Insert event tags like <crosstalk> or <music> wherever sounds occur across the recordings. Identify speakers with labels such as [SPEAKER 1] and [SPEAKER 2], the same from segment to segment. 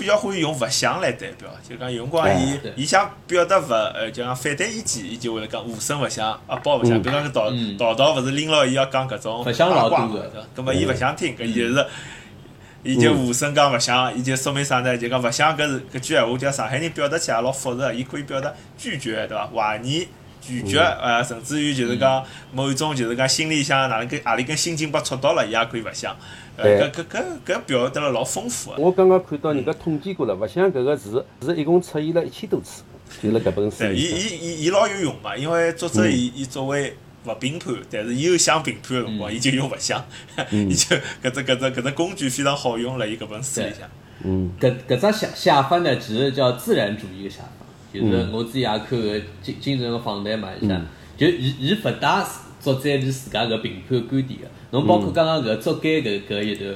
[SPEAKER 1] 比较欢喜用勿想来代表，就讲有辰光伊伊想表达勿呃，就讲反对意见，伊就会来讲无声勿响，阿宝勿响。
[SPEAKER 2] 嗯
[SPEAKER 1] 比如讲搿道
[SPEAKER 3] 嗯
[SPEAKER 1] 道道勿是拎牢伊要讲搿种
[SPEAKER 3] 勿响老
[SPEAKER 1] 八卦嘛对伐？葛末伊勿想听，搿伊就是。伊就无声讲勿响，伊就说明啥呢？就讲勿响搿是搿句闲话，叫上海人表达起来老复杂，伊可以表达拒绝，对伐？怀疑、拒绝，呃，甚至于就是讲某一种就是讲心里向哪能根何里根心经被戳到了，伊也可以勿响。搿搿搿搿表达了老丰富个。
[SPEAKER 2] 我刚刚看到人家统计过了，勿像搿个字是一共出现了一千多次，<laughs> 就辣搿本书
[SPEAKER 1] 对，伊。伊伊伊老有用嘛，因为作者伊伊作为勿评判，但是伊有想评判个辰光，伊就用勿想，<laughs> 伊就搿只搿只搿只工具非常好用辣伊搿本书里向。
[SPEAKER 2] 嗯。
[SPEAKER 3] 搿搿只写写法呢，其实叫自然主义个写法，就是我自己也看个精精神个访谈嘛，一下，就伊伊勿带作者是自家搿评判观点个。侬包括刚刚搿捉奸搿搿一段，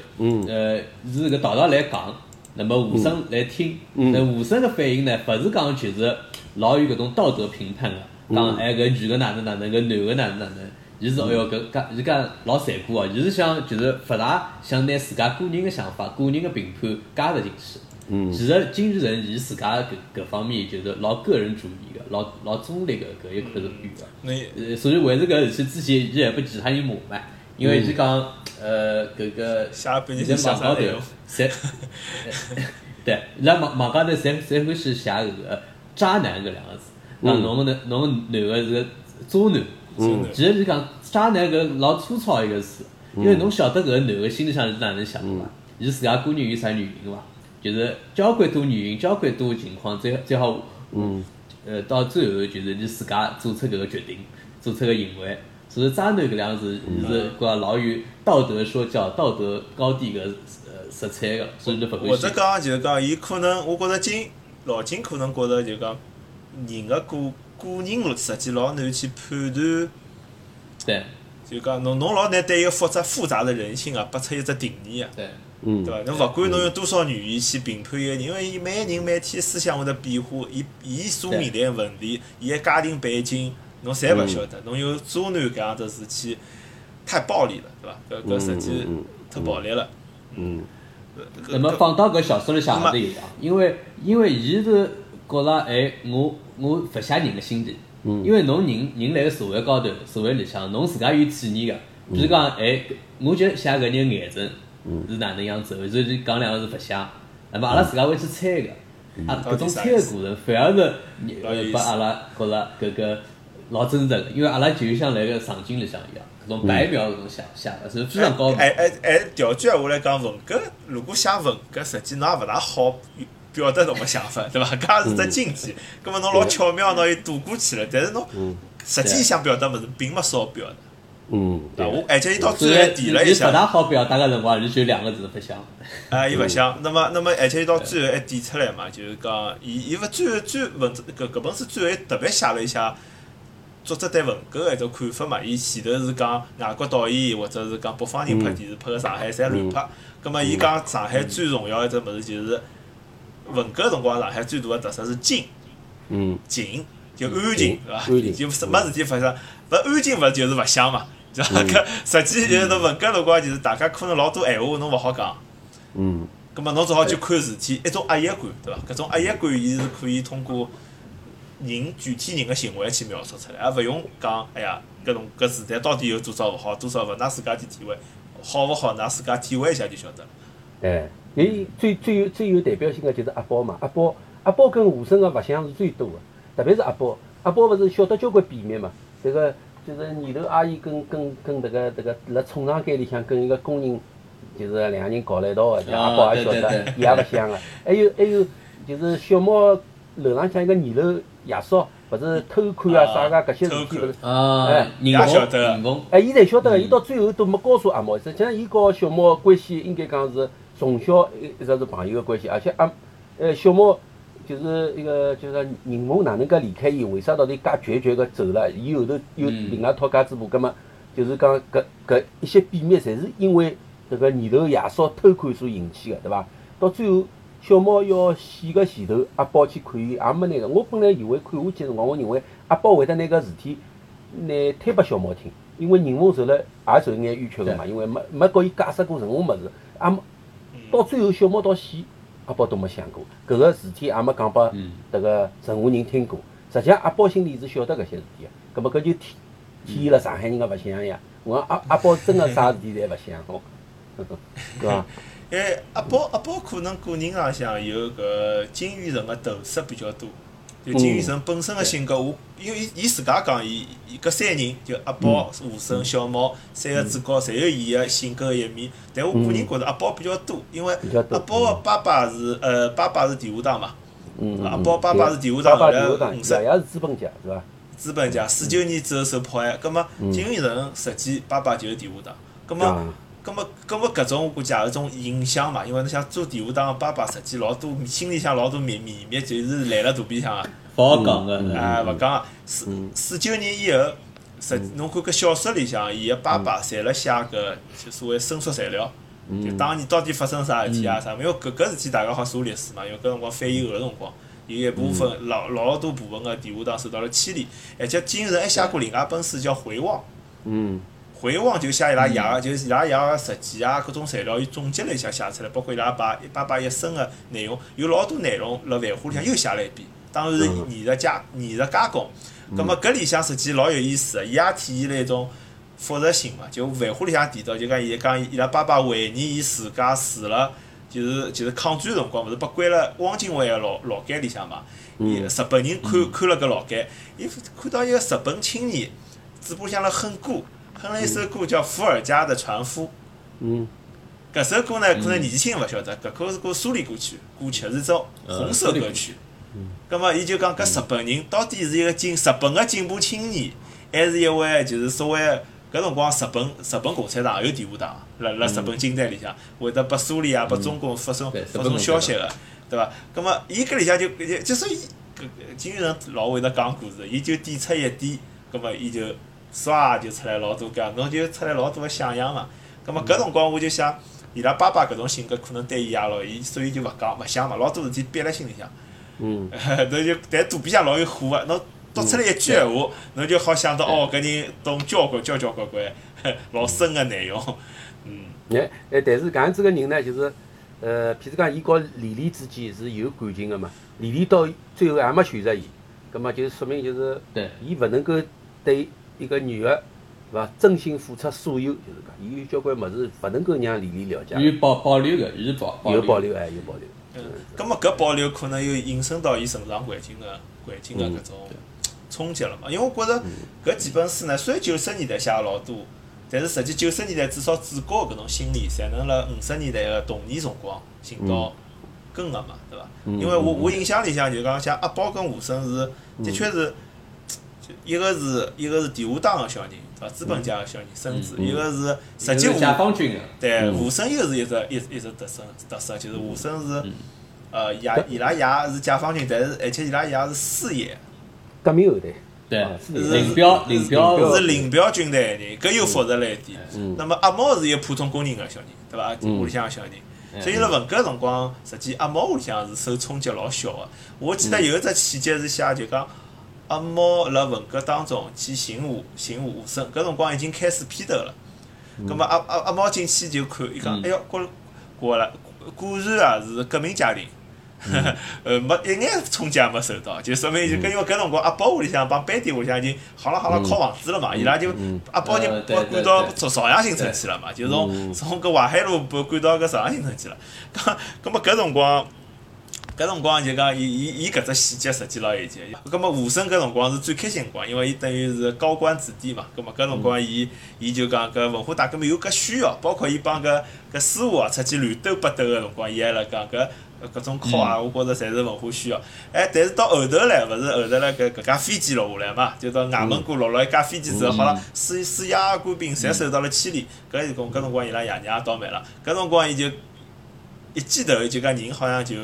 [SPEAKER 3] 呃，是搿道道来讲，那么和珅来听，那和珅个反应呢，勿是讲就是老有搿种道德评判个，讲哎搿女个哪能哪能，搿男个哪能哪能。伊是哦哟，搿搿伊讲老残酷哦，伊是想就是勿大想拿自家个人个想法、个人个评判加入进去。
[SPEAKER 2] 嗯
[SPEAKER 3] 其实金日成伊自家搿搿方面就是老个人主义个，老老中立个搿一块是有个。
[SPEAKER 1] 那
[SPEAKER 3] 呃，所以为这个事体之前，伊还拨其他人骂嘛，因为伊讲呃搿个
[SPEAKER 1] 写了半
[SPEAKER 3] 伊
[SPEAKER 1] 天
[SPEAKER 3] 在网高头？侪，<laughs> 对，伊拉网网高头侪侪欢喜写搿个渣男搿两个字，讲侬个侬个男个是个渣男。
[SPEAKER 1] 嗯
[SPEAKER 3] 其实是讲渣男搿老粗糙一个词，因为侬晓得搿个男个心里向是哪能想的伐？伊自家个人有啥原因伐？就是交关多原因，交关多情况，最最好，
[SPEAKER 2] 嗯，
[SPEAKER 3] 呃，到最后就是你自家做出搿个决定，做出个行为。所以渣男搿两个字，是讲老有道德说教、道德高低个呃色彩个，所以就勿
[SPEAKER 1] 或
[SPEAKER 3] 欢喜。
[SPEAKER 1] 者讲就是讲，伊可能我觉着金老金可能觉着就讲人个个个人实际老难去判断，
[SPEAKER 3] 对
[SPEAKER 1] 就讲侬侬老难对一个复杂复杂的人性啊，拨出一只定义啊。
[SPEAKER 3] 对，
[SPEAKER 2] 嗯。
[SPEAKER 1] 对伐？侬勿管侬用多少语言去评判一个人，因为伊每个人每天思想会得变化，伊伊所面临个问题，伊个家庭背景，侬侪勿晓得。侬有渣男搿样子事体，太暴力了，对伐？搿搿实际
[SPEAKER 2] 嗯嗯
[SPEAKER 1] 太暴力了。
[SPEAKER 2] 嗯。
[SPEAKER 1] 搿
[SPEAKER 3] 那么放到搿小说里向也是一样，因为因为伊是觉着哎，我我勿写人个心理，因为侬人人辣个社会高头，社会里向侬自家有体验个，比如讲哎，我就写搿人个眼神是哪能样子的，所以就讲两个字勿写，那么阿拉自家会去猜个，啊搿种猜个过程反而是呃
[SPEAKER 1] 老有意思
[SPEAKER 3] 拨阿拉觉着搿个老真实个，因为阿拉就像辣个场景里向一样，搿种白描搿种写写法是非常高明。
[SPEAKER 1] 哎哎哎，调句闲话来讲，文革如果写文革，实际侬也勿大好表达侬个想法，对伐？搿也是只禁忌。葛末侬老巧妙，侬又躲过去了。但是侬实际想表达物事，并没少表达。
[SPEAKER 2] 嗯，
[SPEAKER 1] 对而且伊到最后还提了一
[SPEAKER 3] 下勿
[SPEAKER 1] 下，
[SPEAKER 3] 大好表达个辰光，就就两个字勿想。
[SPEAKER 1] 啊，<laughs> 伊勿想。那么，那么，而且伊到最后还点出来嘛，就是讲，伊伊勿最后最文字搿搿本书最后还特别写了一下作者对文革个一种看法嘛。伊前头是讲外国导演或者是讲北方人拍电视拍个上海侪乱拍。葛末伊讲上海最重要一只物事就是文革辰光上海最大个特色是静
[SPEAKER 2] 嗯
[SPEAKER 1] 静，就安静，对伐？
[SPEAKER 2] 安静
[SPEAKER 1] 就什么事体发生，勿安静勿就是勿响嘛？对伐？<laughs> 搿实际就是侬文革辰光，就是大家可能老多闲话侬勿好讲。
[SPEAKER 2] 嗯
[SPEAKER 1] 咁么侬只好去看事体，一种压抑感，对伐？搿种压抑感，伊是可以通过人具体人个行为去描述出来，而勿用讲，哎呀，搿种搿时代到底有多少勿好，多少勿，㑚自家去体会，好勿好，㑚自家体会一下就晓得了。
[SPEAKER 2] 哎，伊最最有最有代表性个就是阿宝嘛，阿宝阿宝跟武生个勿相是最多个，特别是阿宝，阿宝勿是晓得交关秘密嘛，迭个就是年头阿姨跟跟跟迭个迭个辣冲场间里向跟一个工人，就是两个人搞了一道个，就
[SPEAKER 3] 啊
[SPEAKER 2] 阿宝也晓得伊也勿想个，还有还有就是小猫楼浪向一个二楼爷叔，勿是偷看啊啥个搿些事体勿是。
[SPEAKER 3] 啊
[SPEAKER 2] 哎，
[SPEAKER 3] 人
[SPEAKER 1] 也晓得。
[SPEAKER 3] 人工，
[SPEAKER 2] 哎，伊侪晓得伊到最后都没告诉阿毛，实际上伊和小猫关系应该讲是从小一一直是朋友个关系，而且阿呃小猫就是一个就是宁梦哪能介离开伊，为啥到底介决绝个走了？伊后头又
[SPEAKER 3] 嗯
[SPEAKER 2] 另外一套家之步，葛末就是讲搿搿一些秘密，侪是因为迭个年头爷嫂偷看所引起个，对伐？到最后小猫要死个前头，阿宝去看伊，也没拿个。我本来以为看下去个辰光，我认为阿宝会得拿搿事体拿推拨小猫听，因为宁梦受了也受眼冤屈个嘛，因为没没告伊解释过任何物事，也没到最后小猫到死，阿宝都没想过，搿个事体也没讲拨迭个任何人听过。实际上阿宝心里是晓得搿些事体个，搿么搿就体体现了上海人个勿想呀。我讲阿阿宝真个啥事体侪勿想，<laughs> 对伐？
[SPEAKER 1] 因 <laughs> 为阿宝阿宝可能个人浪向有搿金鱼城个投射比较多。就金宇澄本身个性格，我因为伊伊自家讲，伊伊搿三人就阿宝、吴声、小毛三个主角，侪有伊个性格个一面。但我个人觉着阿宝比较多，因为阿宝个爸爸是呃爸爸是地下党嘛。阿宝爸爸是地下党，后来五十。
[SPEAKER 2] 爷爷是资本家是伐？
[SPEAKER 1] 资本家四九年之后受迫害，葛末金宇澄实际爸爸就是地下党，葛末。葛么，葛么搿种我估计也是种影响嘛，因为侬想做地下党个爸爸，实际老多心里向老多秘密秘密，就是赖辣肚皮向个。
[SPEAKER 3] 勿好讲个。
[SPEAKER 1] 哎，勿讲个。四四九年以后，实侬看搿小说里向，伊个爸爸侪辣写搿就所谓申诉材料，就当年到底发生啥事体啊啥？因为搿搿事体大家好查历史嘛，因为搿辰光翻译个辰光，有一部分老老多部分个地下党受到了牵连，而且金人还写过另外一本书叫《回望》。
[SPEAKER 2] 嗯。
[SPEAKER 1] 回望就写伊拉爷个，就是伊拉爷个日记啊，各种材料，伊总结了一下写出来，包括伊拉爸爸爸一生个内容，有老多内容辣《繁花》里向又写了一遍。当然是艺术加艺术加工。葛末搿里向实际老有意思个，伊也体现了一种复杂性嘛。就《繁花》里向提到，就讲伊讲伊拉爸爸回忆伊自家住了，就是就是抗战辰光，勿是被关了汪精卫个牢牢监里向嘛。伊日本人看看了搿牢监，伊看到一个日本青年嘴巴向辣哼歌。哼了一首歌叫《伏尔加的船夫》。
[SPEAKER 2] 嗯。
[SPEAKER 1] 搿首歌呢，可能年纪轻勿晓得，搿可是个苏联歌曲，歌曲是首红色歌曲。
[SPEAKER 2] 嗯。
[SPEAKER 1] 葛末伊就讲搿日本人到底是一个进日本个进步青年，还是一位就是所谓搿辰光日本日本共产党有地下党，辣辣日本境内里向会得拨苏联啊拨中国发送发送消息个，对伐？葛末伊搿里向就就就说伊搿金宇澄老会得讲故事，伊就点出一点，葛末伊就。唰就出来老多搿，侬就出来老多个想象嘛。葛末搿辰光我就想，伊拉爸爸搿种性格可能对伊也老，伊所以就勿讲勿想嘛，老多事体憋辣心里向。
[SPEAKER 2] 嗯。<laughs>
[SPEAKER 1] 侬就但肚皮向老有火个，侬读出来一句闲话，侬就好想到哦，搿人懂交关交交关关，<laughs> 老深个内容。嗯。
[SPEAKER 2] 哎哎，但是搿样子个人呢，就是呃，譬如讲，伊和李丽之间是有感情个嘛。李丽到最后也没选择伊，葛末就说明就是，伊勿能够对。一个女的，是伐？真心付出所有，就是讲，伊有交关物事勿能够让李丽了解。
[SPEAKER 3] 有保保留个，有保
[SPEAKER 2] 有保留，哎，有保留。
[SPEAKER 1] 嗯。葛么搿保留可能又引申到伊成长环境个环境个搿种冲击了嘛？因为我觉着搿几本书呢，虽然九十年代写个老多，但是实际九十年代至少主角搿种心理，才能辣五十年代个童年辰光寻到根个嘛，对伐？因为我我印象里向就讲像阿宝跟武生是，的确是。一个是一个是地下党个小人，对伐？资本家个小人孙子，一个是实际
[SPEAKER 3] 解放军个。
[SPEAKER 1] 对，武生又是一只一一只特色特色，就是武生是呃爷伊拉爷是解放军，但是而且伊拉爷是四爷，
[SPEAKER 2] 革命后代。
[SPEAKER 3] 对，林彪林彪
[SPEAKER 1] 是林彪军队人，搿又复杂了一点。那么阿毛是一个普通工人个小人，对伐？屋里向个小人，所以辣文革辰光，实际阿毛屋里向是受冲击老小个。我记得有一只细节是写就讲。阿毛辣文革当中去寻吴寻吴生，搿辰光已经开始批斗了。葛末阿阿阿毛进去就看，伊讲：“哎哟，果果了，果然啊是革命家庭，<laughs> 呃没一眼冲击也没受到，就说明就搿因为搿辰光阿宝屋里向帮班迪屋里向已经好了好了靠房子了嘛，伊拉就阿宝就搬搬到朝朝阳新村去了嘛，就从从搿淮海路搬搬到搿朝阳新村去了。<laughs> 搿葛末搿辰光。搿辰光就讲，伊伊伊搿只细节实际老有劲。葛末吴声搿辰光是最开心辰光，因为伊等于是高官子弟嘛。葛末搿辰光，伊伊就讲搿文化大革命有搿需要，包括伊帮搿搿师傅啊出去乱斗八斗个辰光，伊还辣讲搿搿种考啊，我觉着侪是文化需要。哎，但是到后头来，勿是后头来搿搿架飞机落下来嘛，就到外蒙古落了一架飞机之后，好了，四四野官兵侪受到了牵连。搿是讲搿辰光伊拉爷娘也倒霉了。搿辰光伊就一记头就讲人好像就。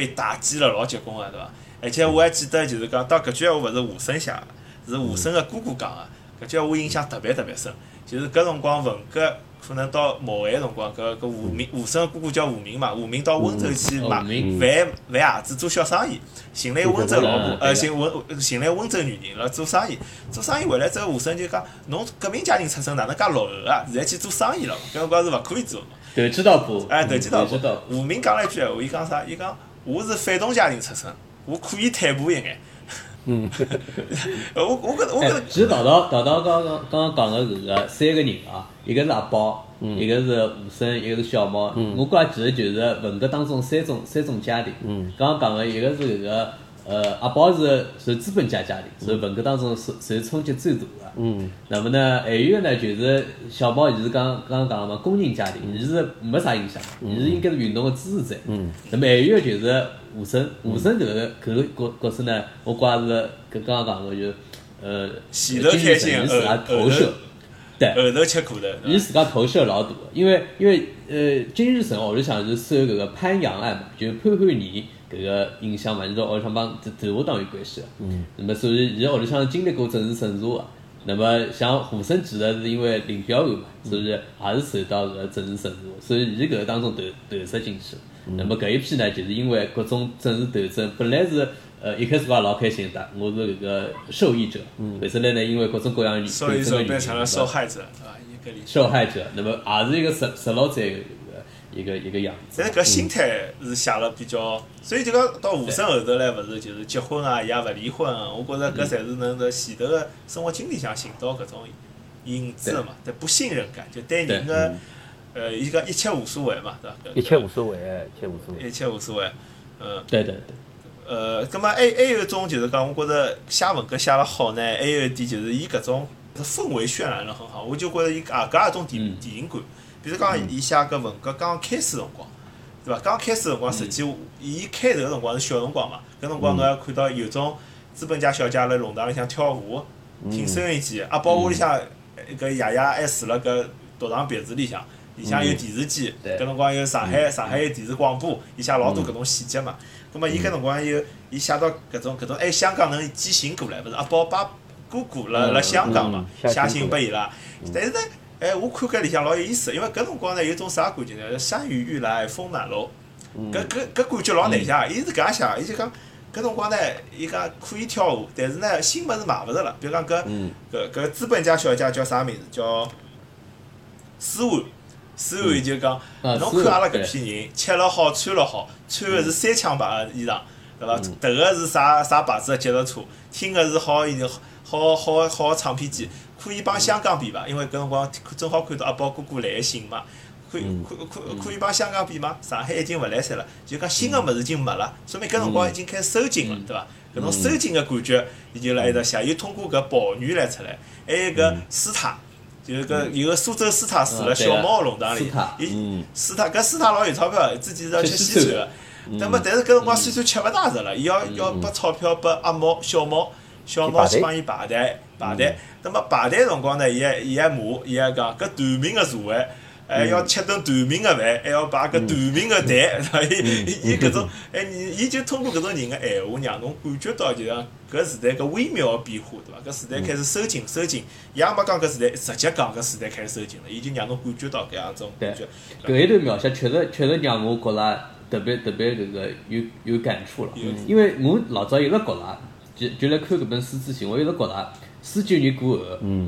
[SPEAKER 1] 被打击了老结棍个，对伐？而且我还记得，就是讲到搿句闲话勿是吴声写个，是吴声个哥哥讲个。搿句闲话印象特别特别深。就是搿辰光文革可能到末位辰光，搿搿吴明吴声哥哥叫吴明嘛，吴明到温州去
[SPEAKER 3] 嗯
[SPEAKER 1] 买
[SPEAKER 3] 吴明
[SPEAKER 1] 贩贩鞋子做小生意，寻了一个温州老婆
[SPEAKER 3] 嗯，
[SPEAKER 1] 呃，寻温寻了一个温州女人辣做生意，做生意回来之后，吴声就讲，侬革命家庭出身，哪能介落后啊？现在去做生意了嘛，搿辰光是勿可以做嘛。
[SPEAKER 3] 投机倒把，
[SPEAKER 1] 哎，投机倒把。吴明讲了一句闲话，伊讲啥？伊讲我是反动家庭出身，我可以退步一眼。
[SPEAKER 2] 嗯，<laughs>
[SPEAKER 1] 我我觉得我觉
[SPEAKER 3] 其实道道道道刚刚刚刚讲的搿个三个人啊，一个是阿宝，
[SPEAKER 2] 嗯
[SPEAKER 3] 一个是吴声，一个是小猫。我觉着其实就是文革当中三种三种家庭。
[SPEAKER 2] 嗯
[SPEAKER 3] 刚刚讲的一个是搿个呃阿宝是是资本家家庭，是文革当中受受冲击最大的。
[SPEAKER 2] 嗯，
[SPEAKER 3] 那么呢，还有一个呢，就是小宝，伊是刚刚刚讲个嘛，工人家庭，伊是没啥影响，伊是应该是运动个支持者。
[SPEAKER 2] 嗯。
[SPEAKER 3] 那么还有个就是吴声，吴声搿个搿个角角色呢，我觉着是搿刚刚讲个就呃，
[SPEAKER 1] 前头开心
[SPEAKER 3] 伊自家投
[SPEAKER 1] 后
[SPEAKER 3] 射
[SPEAKER 1] 头，
[SPEAKER 3] 对，
[SPEAKER 1] 后头吃苦头。
[SPEAKER 3] 伊自家投射老大的，因为因为呃，金日成屋里向是受搿个潘阳案嘛，就是潘汉年搿个影响嘛，你知道屋里向帮头下党有关系的。嗯。那么所以伊屋里向经历过政治审查个。那么像胡胜其实是因为林彪案嘛，所以也是受到搿个政治审查的，所以伊搿个当中投投射进去。那么搿一批呢，就是因为各种政治斗争，本来是呃一开始我也老开心的，我是搿个受益者。后头来呢，因为各种各样原因，
[SPEAKER 1] 所以说
[SPEAKER 3] 斗争的原因
[SPEAKER 1] 变成了受害者，对伐？伊搿里。
[SPEAKER 3] 受害者，那么也是一个十十六岁的一个一个样子。
[SPEAKER 1] 但是搿心态是写了比较，所以就讲到武生后头来，勿是就是结婚啊，伊也勿离婚啊，我觉着搿侪是能在前头个生活经历向寻到搿种影子个嘛，对不信任感，就对人个呃，伊讲一切无所谓嘛，对伐？
[SPEAKER 2] 一切无所谓，一切无所谓。
[SPEAKER 1] 一切无所谓，嗯。
[SPEAKER 3] 对对对，
[SPEAKER 1] 呃，葛末还还有一种就是讲，我觉着写文革写了好呢，还有一点就是伊搿种氛围渲染了很好，我就觉着伊啊搿也一种电
[SPEAKER 3] 嗯
[SPEAKER 1] 电影感。比如讲，伊写搿文革刚刚开始辰光，对伐？刚开始辰光，实际伊开头个辰光是小辰光嘛，搿辰光侬还看到有种资本家小姐辣弄堂里向跳舞，听收音机，阿宝屋里向搿爷爷还住辣搿独床别墅里向，里向有电视机，搿辰光有上海上海有电视广播，伊写老多搿种细节嘛。葛末伊搿辰光有伊写到搿种搿种，哎，香港能寄信过来，勿是？阿宝爸哥哥辣辣香港嘛，
[SPEAKER 2] 嗯。
[SPEAKER 1] 写信拨伊拉。但是呢，哎，我看搿里向老有意思，因为搿辰光呢有种啥感觉呢？山雨欲来风满楼，搿搿搿感觉老难写。伊是搿样写，伊就讲搿辰光呢，伊讲可以跳舞，但是呢新物事买勿着了。比如讲搿搿搿资本家小姐叫啥名字？叫思涵。思涵就讲，
[SPEAKER 3] 啊
[SPEAKER 1] 侬看阿拉搿批人吃了好，穿了好，穿个是三枪牌个衣裳，对伐？迭个是啥啥牌子个脚踏车，听个是好一好好好个唱片机，可以帮香港比伐？因为搿辰光正好看到阿宝哥哥来个信嘛，可以可可可以帮香港比吗？上海已经勿来三了，就讲新个物事已经没了，说明搿辰光已经开始收紧了，对伐？搿种收紧个感觉，伊就辣埃搭写，又通过搿宝女来出来，还有搿斯塔。就是搿有个苏州斯塔住了小猫个弄堂里，伊斯塔搿斯塔老有钞票，之前是要吃西餐个，那么但是搿辰光西餐吃勿大着了，伊要要拨钞票拨阿猫小猫，小猫去帮伊排队排队，那么排队辰光呢，伊还伊还骂，伊还讲搿短命个社会。还要吃顿短命个饭，还要排搿短命个队？<laughs> 伊伊伊搿种，<laughs> 哎，伊伊就通过搿种人个闲话，让侬感觉到就像搿时代搿微妙个变化，对伐？搿时代开始收紧收紧，伊也没讲搿时代，直接讲搿时代开始收紧了，伊就让侬感觉到搿样种感觉。
[SPEAKER 3] 搿一段描写确实确实让我觉着特别特别搿个有有感触了，因为我老早一直觉着，就就来看搿本书之前，我一直觉着四九年过后，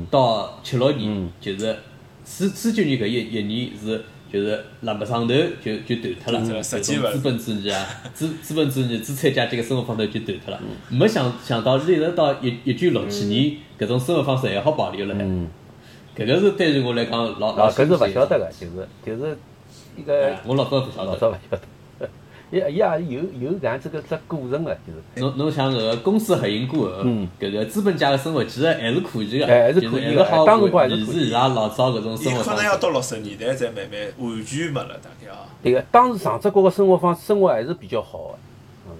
[SPEAKER 3] 到七六年就是四四九年搿一一年是就是辣没上头就就断脱了，种资本主义啊，<laughs> 资资本主义、资产阶级个生活方式就断脱了，没想想到一直到一一九六七年搿种生活方式还好保留了。海。搿个是对于我来讲老老
[SPEAKER 2] 啊，搿是勿晓得个，就是就是一个
[SPEAKER 3] 哎我老早勿晓得。
[SPEAKER 2] 老早勿晓得，伊伊也有有搿样子个只过程个，就是
[SPEAKER 3] 侬侬想搿个公司合营过后，
[SPEAKER 2] 嗯
[SPEAKER 3] 搿个资本家个生活其实还是可以个，
[SPEAKER 2] 哎还是可以的
[SPEAKER 3] 还是好
[SPEAKER 2] 当辰光还是可以
[SPEAKER 3] 持伊拉老早搿种
[SPEAKER 1] 伊
[SPEAKER 3] 生活。
[SPEAKER 1] 可能要到六十年代才慢慢完全没了，大概啊，
[SPEAKER 2] 对个，当时上只国个生活方生活还是比较好个。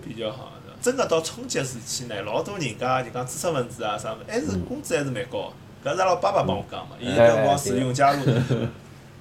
[SPEAKER 1] 比较好的。真个到春节时期呢，老多人家就讲知识分子啊啥物，还是工资还是蛮高的。搿是阿拉爸爸帮我讲嘛，伊搿辰光是永嘉路，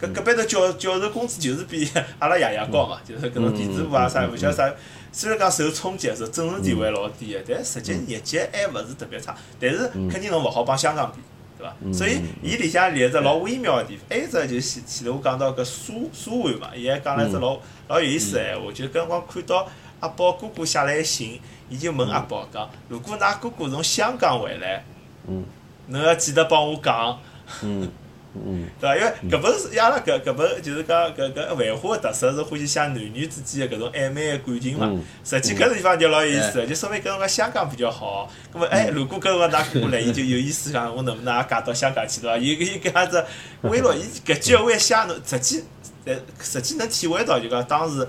[SPEAKER 1] 搿搿边头教教授工资就是比 <laughs> 阿拉爷爷高嘛，就是搿种电子部啊啥，勿晓得啥。虽然讲受冲击，是政治地位老低个，但实际业绩还勿是特别差。但是肯定侬勿好帮香港比，对伐？所以伊里向列只老微妙个地方，还有一只就前前头我讲到搿苏苏皖嘛，伊还讲了一只老老有意思个闲话，就搿辰光看到阿宝哥哥写来个信，伊就问阿宝讲：如果㑚哥哥从香港回来，
[SPEAKER 2] 嗯。
[SPEAKER 1] 侬要记得帮我讲。
[SPEAKER 2] 嗯 <laughs> 嗯
[SPEAKER 1] 对伐？因为搿本是阿拉搿搿本就是讲搿搿文化个特色是欢喜写男女之间个搿种暧昧个感情嘛
[SPEAKER 2] 嗯。
[SPEAKER 1] 实际搿地方就老有意思个，就说明搿辰光香港比较好。葛末哎，如果搿辰光㑚哥哥来，伊就有意思讲，我能不能也嫁到香港去对伐？伊伊搿样子为了，伊搿句话一写侬实际，呃，实际能体会到就讲当时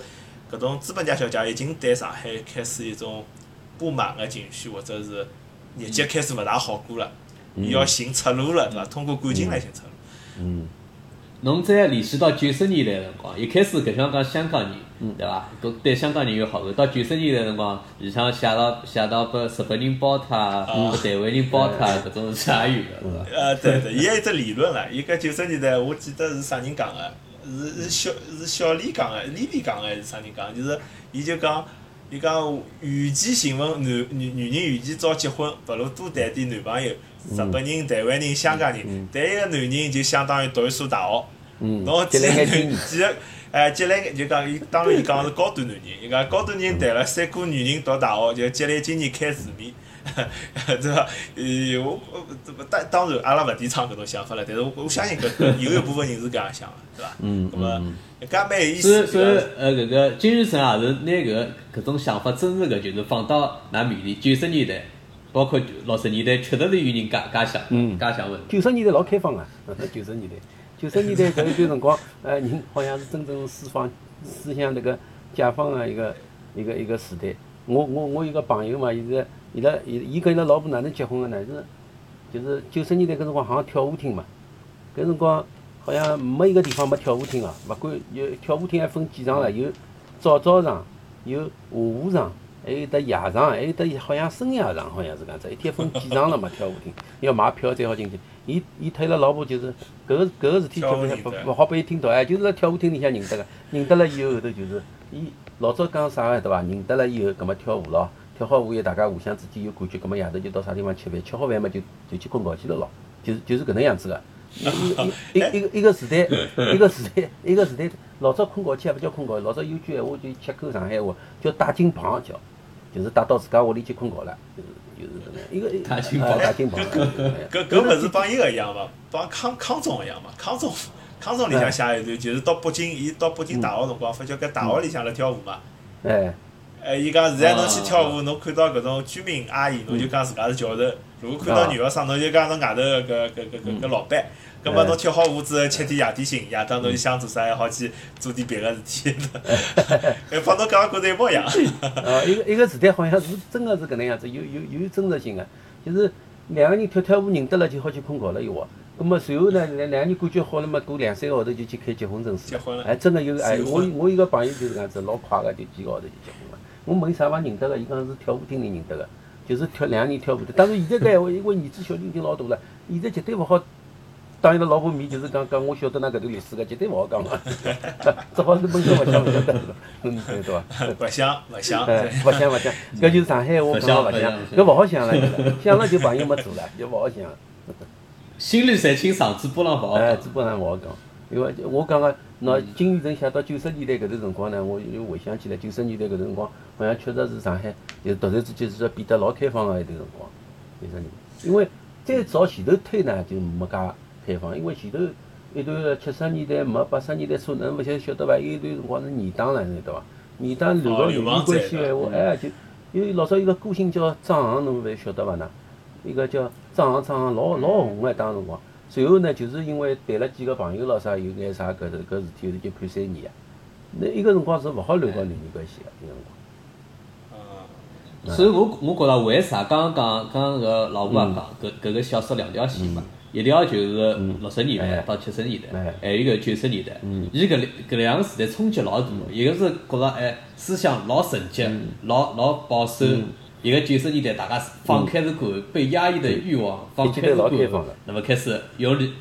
[SPEAKER 1] 搿种资本家小姐已经对上海开始一种不满个情绪，或者是日脚开始勿大好过了，伊要寻出路了对伐？通过感情来寻出路。
[SPEAKER 2] 嗯
[SPEAKER 3] 侬再联系到九十年代辰光，一开始搿像讲香港人，对伐？都对香港人有好感。到九十年代辰光，里向写到写到拨日本人包脱啊，拨台湾人包脱啊，搿种是也有个，是伐？
[SPEAKER 1] 呃，对对，伊还有只理论唻，伊搿九十年代我记得是啥人讲个？是是小是小李讲个，李李讲个还是啥人讲？就是伊就讲，伊讲与其寻份男女女人与其早结婚，勿如多谈点男朋友。日本人、台湾人、香港人，谈一个男人就相当于读一所大学。
[SPEAKER 2] 嗯
[SPEAKER 1] 侬，
[SPEAKER 2] 积
[SPEAKER 1] 几个几个，哎，积累就讲伊，当然伊讲是高端男人，伊讲高端人谈了三个女人读大学，就积累经验开市面，<laughs> 对伐？呃，我我当当然阿拉勿提倡搿种想法了，但是我我相信搿搿有一部分人是搿样想个，对伐？
[SPEAKER 2] 嗯
[SPEAKER 1] 搿么
[SPEAKER 2] 嗯，
[SPEAKER 1] 搿蛮有意
[SPEAKER 3] 所以
[SPEAKER 1] 思，
[SPEAKER 3] 所以？呃，搿个金日成也是拿搿搿种想法真实个，就是放到㑚面前。九十年代，包括六十年代，确实是有人介介想，
[SPEAKER 2] 嗯
[SPEAKER 3] 介想问题。
[SPEAKER 2] 九十年代老开放个，<laughs> 九十年代，九十年代搿一段辰光，呃，人好像是真正释放思想迭个解放个一个一个一个时代。我我我有个朋友嘛，伊是伊拉伊伊跟伊拉老婆哪能结婚个呢？是就是九十年代搿辰光好像跳舞厅嘛，搿辰光好像没一个地方没跳舞厅个，勿管有跳舞厅还分几场了，有早早场，有下午场。还有得夜场，还有得好像深夜场，好像是搿样子，一天分几场了嘛，跳舞厅要买票才好进去。伊伊推了老婆就是搿个搿个事体，就
[SPEAKER 1] 认得
[SPEAKER 2] 勿勿好拨伊听到，哎，就是辣跳舞厅里向认得个，认得了以后后头就是伊老早讲啥个对伐？认得了以后，搿么跳舞咯，跳好舞以后大家互相之间有感觉，搿么夜头就到啥地方吃饭，吃好饭嘛就就去困觉去了咯，就是就是搿能样子个。一一个一个时代，一个时代，一个时代，老早困觉去也勿叫困觉，老早有句闲话就吃口上海话，叫带金棒叫。就是带到自家屋里去困觉了，就是就是搿能样一个一
[SPEAKER 3] 带金棚
[SPEAKER 2] 哎带金棚。
[SPEAKER 1] 搿搿勿是帮伊个一样伐？帮康康总一样嘛？康总康总里向写一段，就是到北京，伊到北京大学辰光，发觉搿大学里向辣跳舞嘛。
[SPEAKER 2] 哎，
[SPEAKER 1] 哎，伊讲现在侬去跳舞，侬看到搿种居民阿姨，侬就讲自家是教授；如果看到女学生，侬就讲侬外头个搿搿搿搿搿老板。葛末侬跳好舞之后，吃点夜点心，夜到侬就想做啥，还好去做点别个事体。<laughs> 哎，帮侬讲个觉着一模一样。
[SPEAKER 2] 呃，一个一个时代好像是真个是搿能样子，有有有真实性个，就是两个人跳跳舞认得了就好去困觉了一会儿。葛末随后呢，两两个人感觉好了嘛，过两三个号头就去开结婚证书。
[SPEAKER 1] 结婚了
[SPEAKER 2] 哎，真个有哎，我我一个朋友就是搿样子，老快个就几个号头就结婚了。我问伊啥地方认得个，伊讲是跳舞厅里认得个，就是跳两个人跳舞的。当然现在搿闲话，因为儿子小人已经老大了，现在绝对勿好。当伊拉老婆面就是讲讲，我晓得㑚搿段历史个，绝对勿好讲个，只好是本身勿想勿晓得，嗯，对对伐？
[SPEAKER 1] 勿想勿想，
[SPEAKER 2] 哎，勿想勿想，搿就是上海话讲个勿想，搿勿好想了，搿想了就朋友没做了，就勿好想。
[SPEAKER 3] 心里侪清，爽嘴巴浪勿好
[SPEAKER 2] 哎，
[SPEAKER 3] 讲。
[SPEAKER 2] 基本上勿好讲，因为我讲个，喏，金宇澄写到九十年代搿段辰光呢，我又回想起来，九十年代搿段辰光，好像确实是上海，就突然之间是变得老开放个一段辰光，九十年代。因为再早前头推呢，就没介开放，因为前头一段七十年代末八十年代初，侬勿晓晓得伐？有一段辰光是严打了，侬晓得伐？严打流到男女关系个闲话，哎，就因为老早有个歌星叫张航，侬勿晓得伐？㑚？一个叫张航，张航老老红个当辰光。随后呢，就是因为谈了几个朋友咾啥，有眼啥搿头搿事体，后头就判三年啊。那一个辰光是勿好乱搞男女关系个，一个辰光。
[SPEAKER 1] 嗯，
[SPEAKER 3] 所以我我觉着为啥刚刚讲刚刚搿老婆也讲搿搿个小说两条线嘛，一条就是六十年代
[SPEAKER 2] 哎。
[SPEAKER 3] 到七十年代
[SPEAKER 2] 哎，
[SPEAKER 3] 还有一个九十年代。伊搿两搿两个时代冲击老大，一个是觉着哎思想老纯洁，老老保守；一个九十年代大家放开是看，被压抑的欲望放开
[SPEAKER 2] 了，
[SPEAKER 3] 那么开始用里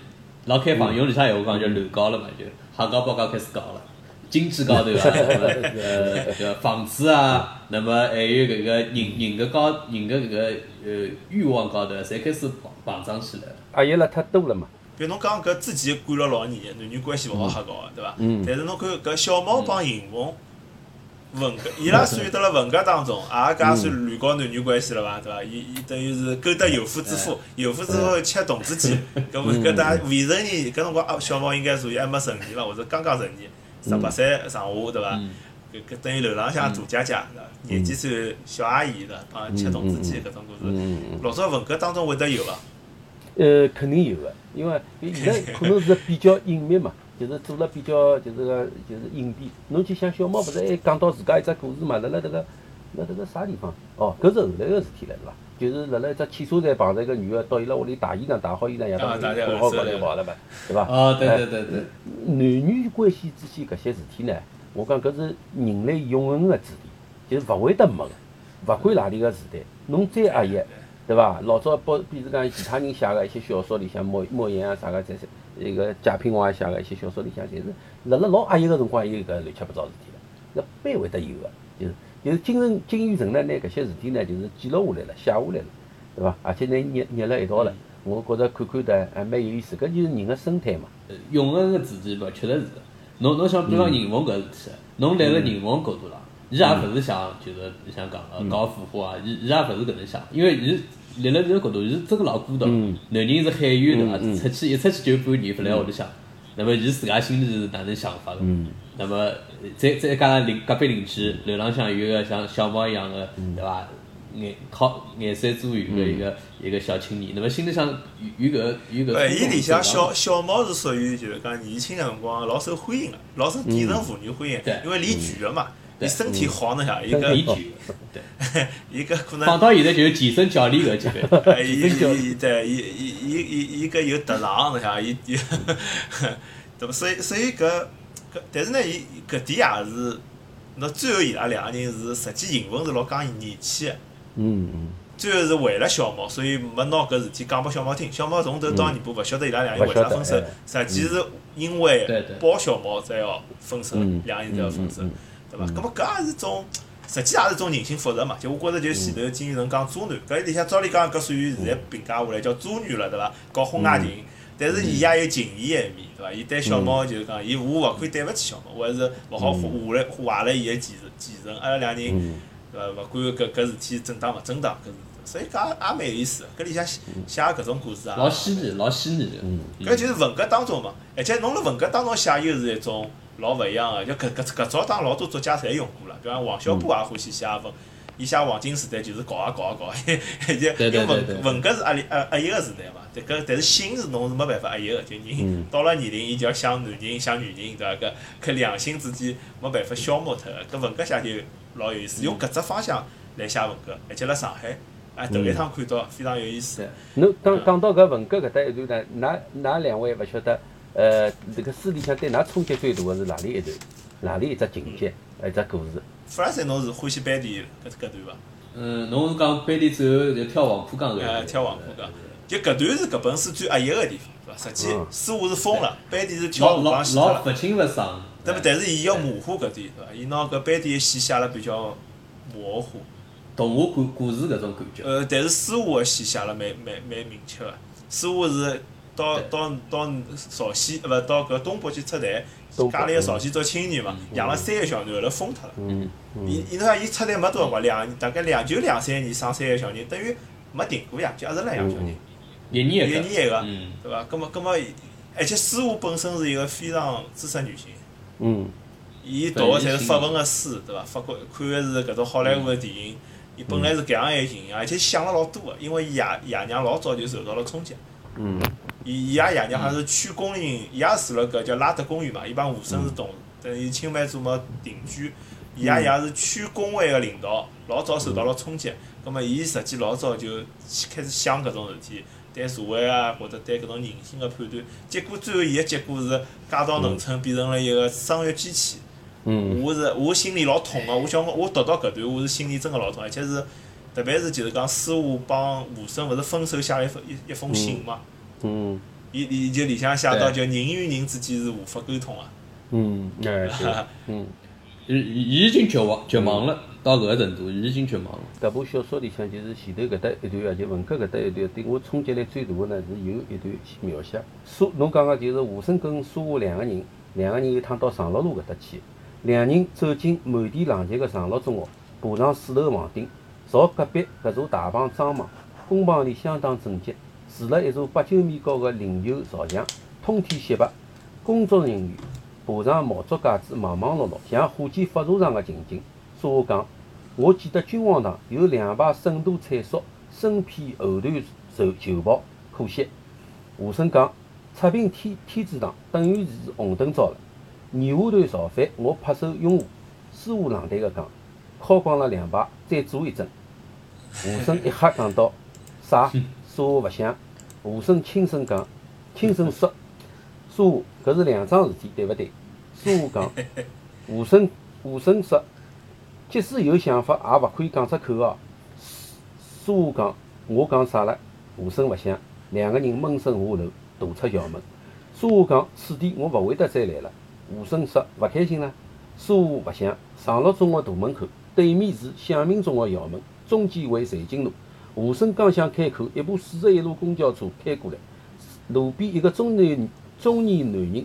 [SPEAKER 3] 老开放，用里向闲话讲就乱搞了嘛，就瞎搞八搞开始搞了。<laughs> 经济高头啊，呃个房子啊，那么还有搿个人人个高人个搿个呃欲望高头，侪开始膨膨胀起来了。
[SPEAKER 2] 压抑了太多了嘛。
[SPEAKER 1] 比如侬讲搿之前管了老严，男女关系勿好瞎搞个，对伐？
[SPEAKER 2] 嗯
[SPEAKER 1] 但是侬看搿小猫帮银凤，文革伊拉算得了文革当中，也介算乱搞男女关系了伐？对伐？伊伊等于是勾搭有妇之夫，有妇之夫吃童子鸡，<laughs> 搿么搿搭未成年搿辰光啊，小猫应该属于还没成年伐，或者刚刚成年，十八岁上下对伐？
[SPEAKER 3] 嗯
[SPEAKER 1] 搿搿等于楼浪向大姐姐？年纪算小阿姨对伐？帮吃童子鸡搿种故事，老早文革当中会得有伐？
[SPEAKER 2] 呃，肯定有个，因为 <laughs> 现在可能是比较隐秘嘛，就是做了比较就是个就是隐蔽。侬去想小猫，勿是还讲到自家一只故事嘛？辣辣迭个辣迭个啥地方？哦，搿是后来个事体了，对伐？就是辣辣一只汽车站碰着一个女个，到伊拉屋里洗衣裳，洗好衣裳，夜到困好
[SPEAKER 1] 是
[SPEAKER 2] 觉来跑了嘛，对伐？
[SPEAKER 3] 哦，对
[SPEAKER 2] 哎
[SPEAKER 3] 对对对，
[SPEAKER 2] 男女关系之间搿些事体呢，我讲搿是人类永恒个主题，就是勿会得没个，勿管哪里个时代，侬再压抑，对伐？老早包，比如讲其他人写个一些小说里向，莫莫言啊啥个，侪是那个贾平凹写个一些小说里向，侪是辣辣老压抑个辰光，有搿乱七八糟事体了，那必会得有个，就是就是金城金宇澄呢，拿搿些事体呢，就是记录下来了，写下来了，对伐？而且呢，捏捏辣一道了，我觉着看看的还蛮有意思，搿就是人个生态嘛。
[SPEAKER 3] 呃永恒个主题嘛，确实是。侬侬想，比如讲人文搿事体，侬辣辣人文角度浪，伊也勿是想就是像讲个搞腐化啊，伊伊也勿是搿能想，因为伊辣辣迭个角度，伊是真个老孤独。
[SPEAKER 2] 嗯。
[SPEAKER 3] 男人是海员对伐？出去一出去就半年，勿来屋里向。那么伊自家心里是哪能想法个？
[SPEAKER 2] 嗯。
[SPEAKER 3] 那么再再加上邻隔壁邻居楼浪向有一个像小猫一样个，对伐？眼靠眼山左右个一个一个小青年，那么心里向有有搿有搿哎，
[SPEAKER 1] 伊里向小小猫是属于就是讲年轻个辰光老受欢迎个，老受底层妇女欢迎。
[SPEAKER 3] 对，
[SPEAKER 1] 因为练拳个嘛，伊身体好搿
[SPEAKER 3] 很理解，对。
[SPEAKER 1] 伊搿可能
[SPEAKER 3] 放到现在就是健身教练个级别。
[SPEAKER 1] 呃，伊伊对伊伊伊伊伊搿有特长，侬想伊伊，对伐？所以所以搿搿，但是呢，伊搿点也是，那最后伊拉两个人是实际情分是老讲义气个。
[SPEAKER 2] 嗯嗯。
[SPEAKER 1] 最后是为了小猫，所以没拿搿事体讲拨小猫听。小猫从头到尾巴勿晓得伊拉两个人为啥分手实际是因为
[SPEAKER 3] 对对
[SPEAKER 1] 抱小猫才要分手
[SPEAKER 2] 嗯，
[SPEAKER 1] 两个人才要分手对伐？葛末搿也是种，实际也是种人性复杂嘛。就我觉着就前头金宇澄讲渣男，搿里向照理讲搿属于现在评价下来叫渣女了，对伐？搞婚外情，但是伊也有情义个一面，对伐？伊对小猫就是讲，伊我勿可以对勿起小猫，我还是勿好坏了坏了伊个前程前程。阿拉两人。
[SPEAKER 2] 嗯
[SPEAKER 1] 对伐？勿管搿搿事体正当勿正当，搿是，所以讲也也蛮有意思的。搿里向写写搿种故事啊，
[SPEAKER 3] 老细腻，老细腻的。
[SPEAKER 2] 嗯
[SPEAKER 1] 搿就是文革当中嘛。而且侬辣文革当中写又是一种老勿一样个，就搿搿搿招当老多作家侪用过了，比方王小波也欢喜写文。伊写黄金时代就是搞啊搞啊搞因 <laughs>
[SPEAKER 3] 对对
[SPEAKER 1] 为
[SPEAKER 3] 对对
[SPEAKER 1] 文文革是压力压压抑个时代嘛，但搿但是心是侬是没办法压抑个，就人
[SPEAKER 2] 嗯
[SPEAKER 1] 到了年龄，伊就要想男人想女人，对伐？搿搿两性之间没办法消磨脱个，搿文革写就老有意思，用搿只方向来写文革，而且辣上海，哎，头一趟看到非常有意思
[SPEAKER 3] 对。
[SPEAKER 2] 侬讲讲到搿文革搿搭一段呢，㑚㑚两位勿晓得，呃，迭个书里向对㑚冲击最大个是哪里一段？哪里一只情节？一只故事？
[SPEAKER 1] 弗拉塞侬是欢喜班迪搿搿段伐？
[SPEAKER 3] 嗯，侬是讲班底最后就跳黄浦江搿
[SPEAKER 1] 呃，跳黄浦江，就搿段是搿本书最压抑个地方，对伐？实际
[SPEAKER 2] 嗯
[SPEAKER 1] 书我是疯了，班迪是跳
[SPEAKER 3] 老老
[SPEAKER 1] 河帮死脱了。
[SPEAKER 3] 老勿清勿爽。
[SPEAKER 1] 对伐？但是伊要模糊搿点，对伐？伊拿搿班迪个戏写了比较模糊，
[SPEAKER 3] 童话故故事搿种感觉。
[SPEAKER 1] 呃，但是书画个戏写了蛮蛮蛮明确个。书画是到
[SPEAKER 3] 对
[SPEAKER 1] 到到朝鲜，呃，勿到搿东北去出台，家里个朝鲜族青年嘛，养了三个小囡，后来疯脱了。
[SPEAKER 2] 嗯
[SPEAKER 1] 伊伊侬讲伊出台没多少辰光，两大概两就两三年生三个小人，等于没停过呀，就一直辣养小人，
[SPEAKER 3] 一年一个。
[SPEAKER 1] 一年一个，
[SPEAKER 3] 嗯，
[SPEAKER 1] 对伐？葛末葛末，而且书画本身是一个非常知识女性。
[SPEAKER 2] 嗯
[SPEAKER 1] 伊读个侪是法文个书，对伐？法国看个是搿种好莱坞个电影，伊本来是搿样一个形象，而且想了老多个，因为伊爷爷娘老早就受到了冲击。
[SPEAKER 2] 嗯
[SPEAKER 1] 伊伊拉爷娘好像是区工人，伊也住了搿叫拉德公寓嘛，伊帮吴声是同，等于青梅竹马定居。伊拉爷是区工会个领导，老早受到了冲击，葛末伊实际老早就开始想搿种事体，对社会啊或者对搿种人性个判断，结果最后伊个结果是嫁到农村变成了一个生育机器。
[SPEAKER 2] 嗯
[SPEAKER 1] 我是我心里老痛个，我想我读到搿段，我是心里真个老痛，而且是特别是就是讲师傅帮吴声勿是分手写了一封一一封信嘛，
[SPEAKER 2] 嗯
[SPEAKER 1] 伊伊就里向写到
[SPEAKER 3] 对
[SPEAKER 1] 就人与人之间是无法沟通啊，
[SPEAKER 2] 嗯，哎，对，<laughs> 嗯，
[SPEAKER 3] 伊伊已经绝望绝望了，到搿个程度，伊已经绝望了。
[SPEAKER 2] 搿部小说里向就是前头搿搭一段啊，就文革搿搭一段，对我冲击力最大个呢是有一段描写。苏，侬讲个就是吴声跟苏华两个人，两个人有趟到长乐路搿搭去，两人走进满地狼藉个长乐中学，爬上四楼房顶，朝隔壁搿座大棚张望。工棚里相当整洁，住了一座八九米高的灵柩朝墙，通体雪白。工作人员爬上毛竹架子，忙忙碌碌，像火箭发射场的情景。苏夏讲：“我记得君王堂有两排圣徒彩塑，身披后团袖旧袍，可惜。”吴声讲：“测评天天子堂等于是红灯照了。”泥瓦团造反，我拍手拥护。苏夏冷淡地讲：“敲光了两排，再做一针。”吴声一吓讲道。啥？苏夏勿想。吴声轻声讲，轻声说：“ <laughs> 苏夏，搿是两桩事体，对勿对？”苏夏讲。<laughs> 吴声吴声说：“即使有想法，也勿可以讲出口哦。”苏夏讲：“我讲啥了？”吴声勿想。两个人闷声下楼，大出校门。苏夏讲：“此地我勿会得再来了。”吴声说：“勿开心了？”苏夏勿想。长乐中学大门口对面是响明中学校门，中间为财经路。吴声刚想开口，一部四十一路公交车开过来，路边一个中年中年男人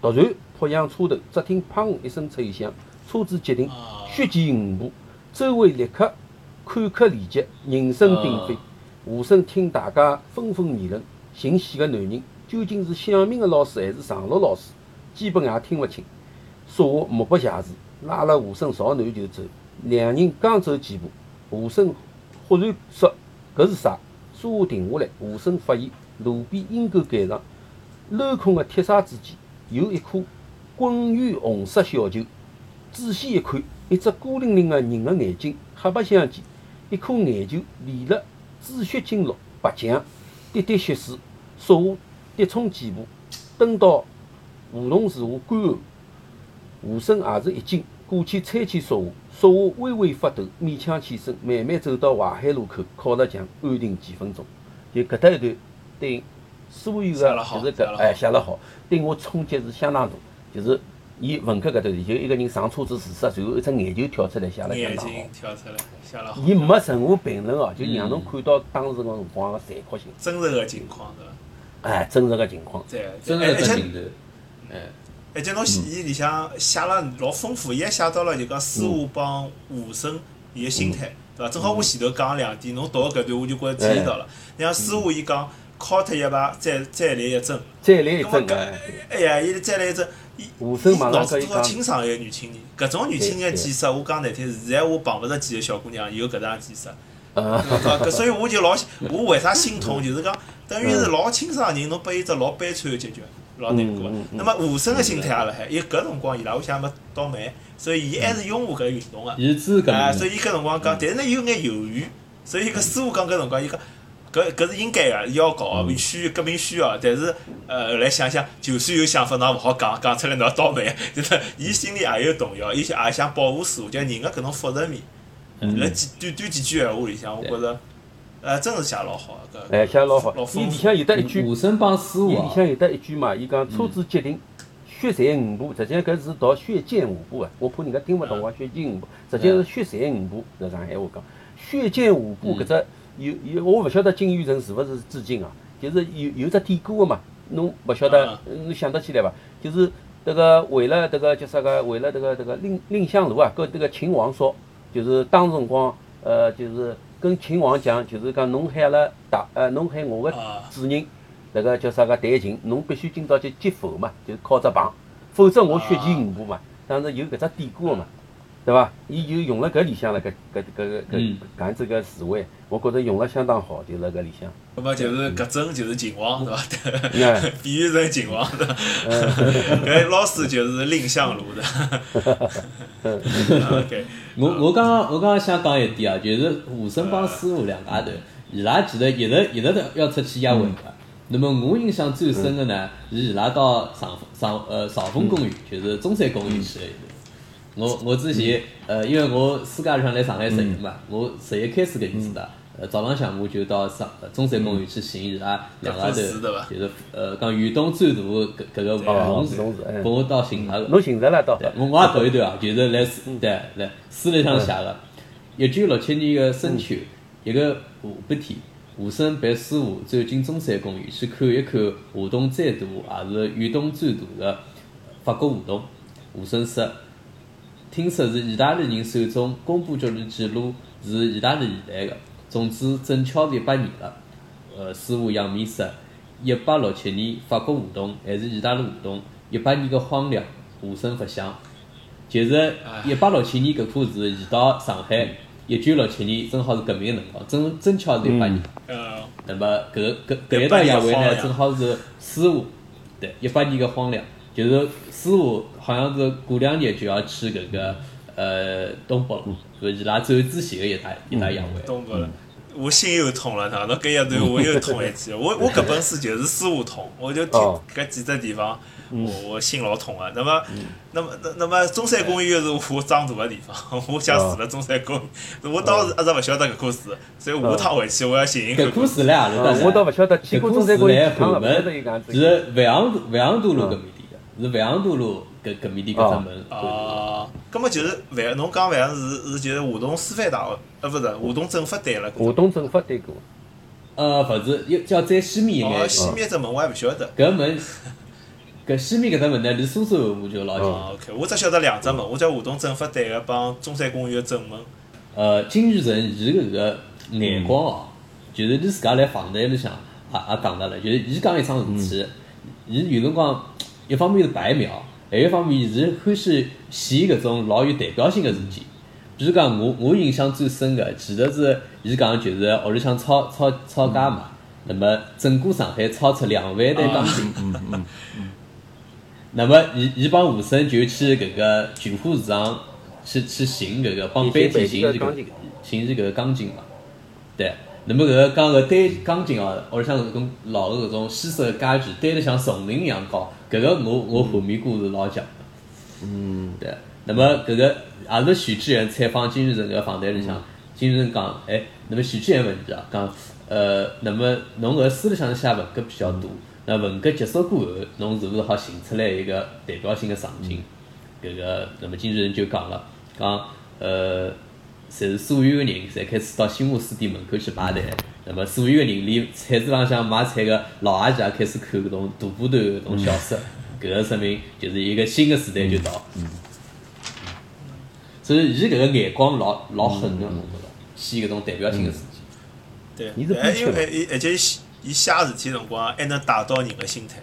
[SPEAKER 2] 突然扑向车头，只听“砰”一声脆响，车子急停，血溅五步，周围立刻看客离集，人声鼎沸。吴声听大家纷纷议论，姓谢的男人究竟是响明的老师还是常乐老师，基本也听勿清。说话目不斜视，拉了吴声朝南就走。两人刚走几步，吴声。忽然说：“搿是啥？”苏夏停下来，无声发现路边阴沟盖上镂空的铁砂之间有一颗滚圆红色小球。仔细一看，一只孤零零的人的眼睛黑白相间，一颗眼球连了紫血金绿白浆，滴滴血水。说话跌冲几步，蹲到梧桐树下观后，无声也是一惊，过去搀起说话。说话微微发抖，勉强起身，慢慢走到淮海路口，靠着墙，安定几分钟。就搿搭一段，对所有的就是搿哎写了好，对我冲击是相当大。就是伊文革搿段，就一个人上车子自杀，随后一只眼球跳出来，写了相当好。
[SPEAKER 1] 跳出来，写了好。
[SPEAKER 2] 伊没任何评论哦，就让侬看到当时个辰光个残酷性。
[SPEAKER 1] 真实个情况对
[SPEAKER 2] 伐？哎，真实个情况。
[SPEAKER 1] 对，
[SPEAKER 3] 真实个镜头，哎。
[SPEAKER 1] 而且侬伊里向写了老丰富，伊还写到了就讲师傅帮武僧伊个心态，对伐？正好我前头讲两点，侬读搿段我就觉着体验到了。你像师傅伊讲，敲脱一排，再再来一针。
[SPEAKER 2] 再来一针。
[SPEAKER 1] 哎呀，伊再来一针，伊伊脑子多清爽一个女青年，搿种女青年气质，我讲难听，现在我碰勿着几个小姑娘有搿样气质。
[SPEAKER 2] 啊。
[SPEAKER 1] 搿所以我就老，我为啥心痛？就是讲，等于是老清爽个人，侬拨伊只老悲惨个结局。老难过，那么吴声个心态也辣海，伊搿辰光伊拉屋里向没倒霉，所以伊还是拥护搿运动个。啊，所以伊搿辰光讲，但是呢有眼犹豫，所以搿师傅讲搿辰光，伊讲搿搿是应该个，要搞必须革命需要，但是呃后来想想，就算有想法，㑚勿好讲，讲出来㑚倒霉，就 <laughs> 是伊心里也有动摇，伊也想保护师傅，就人个搿种复杂面，辣几短短几句闲话里向，我觉着。呃，真是写老好个，
[SPEAKER 2] 哎，写老好。伊里向有得一句，
[SPEAKER 3] 武生帮师傅
[SPEAKER 2] 伊里向有得一句嘛，伊讲车子急停，血溅五步，实际上搿是读血溅五步个，我怕人家听勿懂我血溅五步，实际是血溅五步，在上海话讲，血溅五步搿只有有，我勿晓得金宇澄是勿是致敬啊？就是有有只典故个嘛，侬勿晓得，侬想得起来伐？就是迭个为了迭个叫啥个？为了迭个迭个蔺蔺相如啊，跟迭个秦王说，就是当时辰光，呃，就是。跟秦王讲，就是讲侬喊阿拉大，呃，侬喊我个主人，那个叫啥个弹琴，侬必须今朝去接否嘛，就是靠只棒，否则我血溅五步嘛。当时有搿只典故个嘛，对伐？伊就用了搿里向了，搿搿搿搿搿样子个词汇，我觉着用了相当好，就辣搿里向。
[SPEAKER 1] 那么就是搿种就是秦王，对伐？<laughs> 比喻成秦王的，<laughs> 搿老师就是蔺相如的。<laughs> OK。
[SPEAKER 3] 我我刚刚我刚刚想讲一点啊，就是吴声帮师傅两家头，伊拉其实一直一直都要出去押 vận 个。那么我印象最深的呢，是伊拉到上上呃长风公园，就是中山公园去了一趟。我我之前呃，因为我暑假里向来上海实习嘛，我十一开始搿意思的。呃早浪向我就到上呃中山公园去寻伊拉两家头，就是呃讲远东最大搿搿个
[SPEAKER 2] 哦
[SPEAKER 3] 梧桐树
[SPEAKER 2] 梧桐树哎，
[SPEAKER 3] 拨我到寻他个。
[SPEAKER 2] 侬寻着了倒
[SPEAKER 3] 对，我我也读一段啊，就是来书对来书里向写个，一九六七年个深秋，一个下半天，吴声陪师傅走进中山公园去看一看华东最大也是远东最大的法国梧桐。吴声说，听说是意大利人手中公布局的记录是意大利现代的，总之正巧是一百年了。呃，师傅杨明说，一八六七年法国梧桐还是意大利梧桐，一百年的荒凉，无声不响。就是一八六七年搿棵树移到上海，一九六七年正好是革命辰光，正正巧是一百年。
[SPEAKER 1] 呃，
[SPEAKER 3] 那么搿搿搿一道野味呢，正好是师傅对一八年个荒凉，就是师傅好像是过两年就要去搿个呃东北了，是伊拉走之前个一大一大野味。
[SPEAKER 1] 东北了。我心又痛了，喏，侬搿一段我又痛一记。我 <laughs> 我搿本书就是师傅痛，我就听
[SPEAKER 2] 哦
[SPEAKER 1] 搿几只地方，我我心老痛个。那么，那么那那么中山公园是我长大个地方，<laughs> 我想住辣中山公园。我当时一直勿晓得搿棵树，所以下趟回去我要寻寻
[SPEAKER 3] 搿棵树来何里搭
[SPEAKER 2] 我倒勿晓得去
[SPEAKER 3] 搿棵
[SPEAKER 2] 过中山公园几趟了，
[SPEAKER 3] 后门
[SPEAKER 2] 勿晓得有搿样子。
[SPEAKER 3] 是万阳万阳大路搿面是万阳大路搿搿面点搿只门。
[SPEAKER 1] 哦，葛么就是万，侬讲万是是就是华东师范大学，呃，勿是华东政法对了。
[SPEAKER 2] 华东政法对过，
[SPEAKER 3] 呃，勿是，又叫再西面一
[SPEAKER 1] 哦，
[SPEAKER 3] 眼。
[SPEAKER 1] 西面只门我还勿晓得。
[SPEAKER 3] 搿门，搿西面搿只门呢，离苏州我就老近。
[SPEAKER 1] 哦，OK，我只晓得两只门，我叫华东政法对个帮中山公园个正门。
[SPEAKER 3] 呃，金宇城伊搿个眼光哦，就是伊自家来访谈里向也也讲到了，就是伊讲一桩事体，伊有辰光一方面是白描，还有一方面是欢喜写搿种老有代表性个事体。比如讲，我我印象最深个，其实是伊讲就是屋里向吵吵吵架嘛，那么整个上海吵出两万台钢琴。那么，伊伊帮吴声就去搿个菊花市场去去寻搿个帮班体寻这个寻这个钢筋嘛，对。那么搿个讲搿堆钢筋哦，屋里向搿种老个搿种西式个家具堆得像丛林一样高，搿个我我后面故事老强的。
[SPEAKER 2] 嗯，
[SPEAKER 3] 对。那么搿个也是许志远采访金宇澄个访谈里向，金日成讲，哎，那么许志远问伊啊，讲，呃，那么侬搿书里向写文革比较多，那文革结束过后，侬是勿是好寻出来一个代表性个场景？搿个，那么金日成就讲了，讲，呃，侪是所有个人侪开始到新华书店门口去排队，那么所有个人连菜市场向买菜个老阿姐也开始看搿种大部头搿种小说，搿个说明就是一个新个时代就到。所以伊搿个眼光老老狠个，侬觉着，写搿种代表性个事体。
[SPEAKER 1] 对。
[SPEAKER 2] 伊是，
[SPEAKER 1] 哎，
[SPEAKER 2] 编剧嘛
[SPEAKER 1] 因为伊而且伊写伊写事体辰光还能带到人个心态，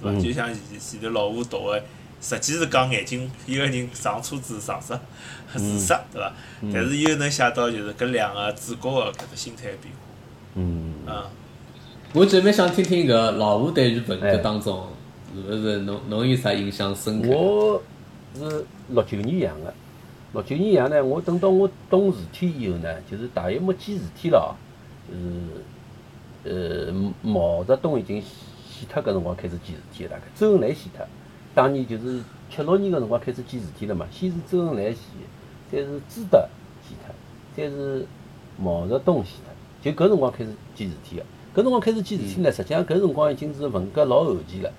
[SPEAKER 1] 对伐？
[SPEAKER 2] 嗯。
[SPEAKER 1] 就像前前头老吴读个，实际是讲眼睛一个人上车子上杀自杀，对伐？但是伊又能写到就是搿两个主角个搿只心态变化，
[SPEAKER 2] 嗯，
[SPEAKER 1] 啊。
[SPEAKER 3] 我准备想听听搿老吴对于文革
[SPEAKER 2] 哎
[SPEAKER 3] 当中，是勿是侬侬有啥印象深刻？
[SPEAKER 2] 我是六九年养的，六九年养呢，我等到我懂事体以后呢，就是大约没记事体了，就是呃毛泽东已经死脱搿辰光开始记事体了，大概周恩来死脱，当年就是七六年个辰光开始记事体了嘛，先是周恩来死，再是朱德死脱，再是毛泽东死脱，就搿辰光开始记事体个。搿辰光开始记事体呢，实际上搿辰光已经是文革老后期了。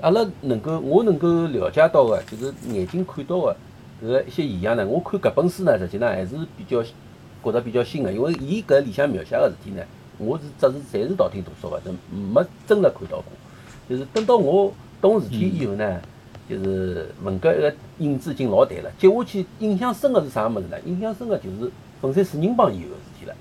[SPEAKER 2] 阿拉能够我能够了解到个，就是眼睛看到个搿个一些现象呢，我看搿本书呢，实际上还是比较觉着比较新个，因为伊搿里向描写个事体呢，我是只是侪是道听途说个，没真个看到过。就是等到我懂事体以后呢，就是文革一个影子已经老淡了。接下去印象深个是啥物事呢？印象深个就是粉碎四人帮以后个事体了。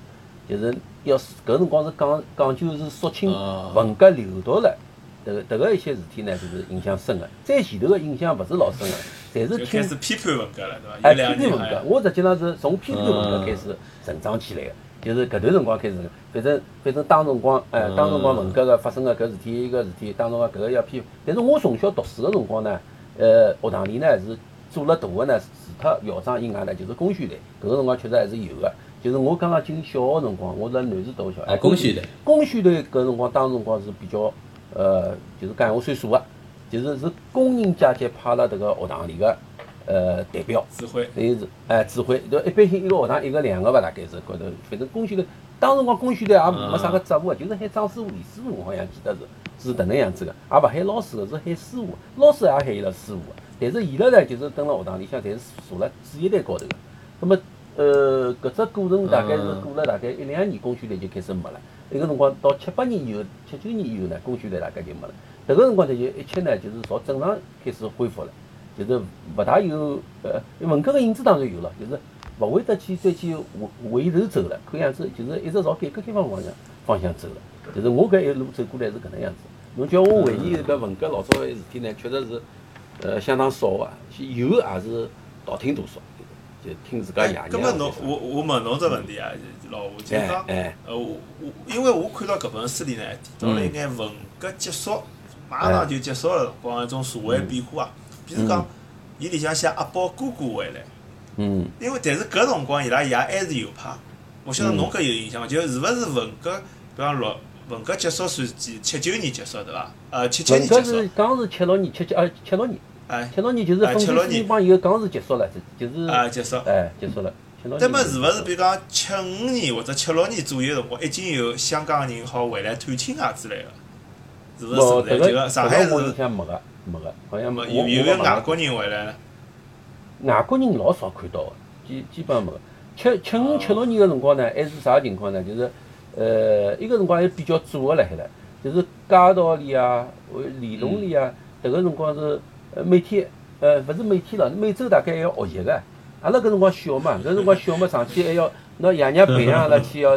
[SPEAKER 2] 就是要搿辰光是讲讲究是肃清
[SPEAKER 3] 啊
[SPEAKER 2] 文革流毒了，迭个迭个一些事体呢，就是印象深个。再前头个印象勿是老深个，侪是听
[SPEAKER 1] 始批判文革了，对伐？
[SPEAKER 2] 哎批判文革我实际上是从批判文革
[SPEAKER 3] 嗯
[SPEAKER 2] 开始成长起来个。就是搿段辰光开始，反正反正当辰光，哎，当辰光文革个发生个搿事体一个事体，当辰光搿个要批。但是我从小读书个辰光呢，呃，学堂里呢是做了大个呢，除脱校长以外呢，就是工宣队，搿个辰光确实还是有个。就是我刚刚进小学辰光，我辣南市读小学，
[SPEAKER 3] 啊公宣队，
[SPEAKER 2] 工宣队搿辰光当辰光是比较，呃，就是讲我算数个，就是是工人阶级派了迭个学堂里个，呃，代表。
[SPEAKER 1] 指挥
[SPEAKER 2] 等于是，哎，指挥，就一般性一个学堂一个两个吧，大概是高头，反正工宣队当时辰光工宣队也没啥个职务个，就是喊张师傅、李师傅，我好像记得是是迭能样子个，也勿喊老师个，是喊师傅，老师也喊伊拉师傅个。但是伊拉呢，就是蹲辣学堂里向，侪是坐辣主席台高头个。那么，呃，搿只过程大概是过了大概一两年，工宣队就开始没了。那个辰光到七八年以后，七九年以后呢，工宣队大概就没了。迭个辰光呢，就一切呢，就是朝正常开始恢复了，就是勿大有呃文革个影子当然有了，就是勿会得去再去回回头走了。看样子就是一直朝改革开放方向方向走了。就是我搿一路走过来是搿能样子。侬叫我回忆搿文革老早个事体呢，确实是。呃，相当少啊，有也是道听途说，就听自家爷娘。
[SPEAKER 1] 搿么侬，我我问侬只问题啊，老吴，就讲，呃，我我因为我看到搿本书里呢，提到了一眼文革结束，马上就结束个辰光一种社会变化啊。比如讲，伊里向写阿宝哥哥回来。
[SPEAKER 2] 嗯。
[SPEAKER 1] 因为但是搿辰光伊拉爷还是右派，我晓得侬搿有印象伐？就是勿是文革，比方六文革结束算几七九年结束对伐？呃，七七年结束。
[SPEAKER 2] 文革是刚是七六年，七七呃七六年。
[SPEAKER 1] 哎，
[SPEAKER 2] 七六年就是分开四帮以后，刚是结束了，就就是
[SPEAKER 1] 啊，结束，
[SPEAKER 2] 哎，结束了。
[SPEAKER 1] 那么是勿是比如讲七五年或者七六年左右辰光，已经有香港人好回来探亲啊之类个？是勿是？这个上海是？
[SPEAKER 2] 没个，没个，好像没。
[SPEAKER 1] 有有有外国人回来？
[SPEAKER 2] 外国人老少看到个，基基本上没个。七七五七六年个辰光呢，还是啥情况呢？就是呃，一个辰光还比较左个辣海了，就是街道里啊，里弄里啊，迭个辰光是。呃，每天，呃，勿是每天了，每周大概还要学习个。阿拉搿辰光小嘛，搿辰光小嘛，上去还要拿爷娘培养阿拉去要。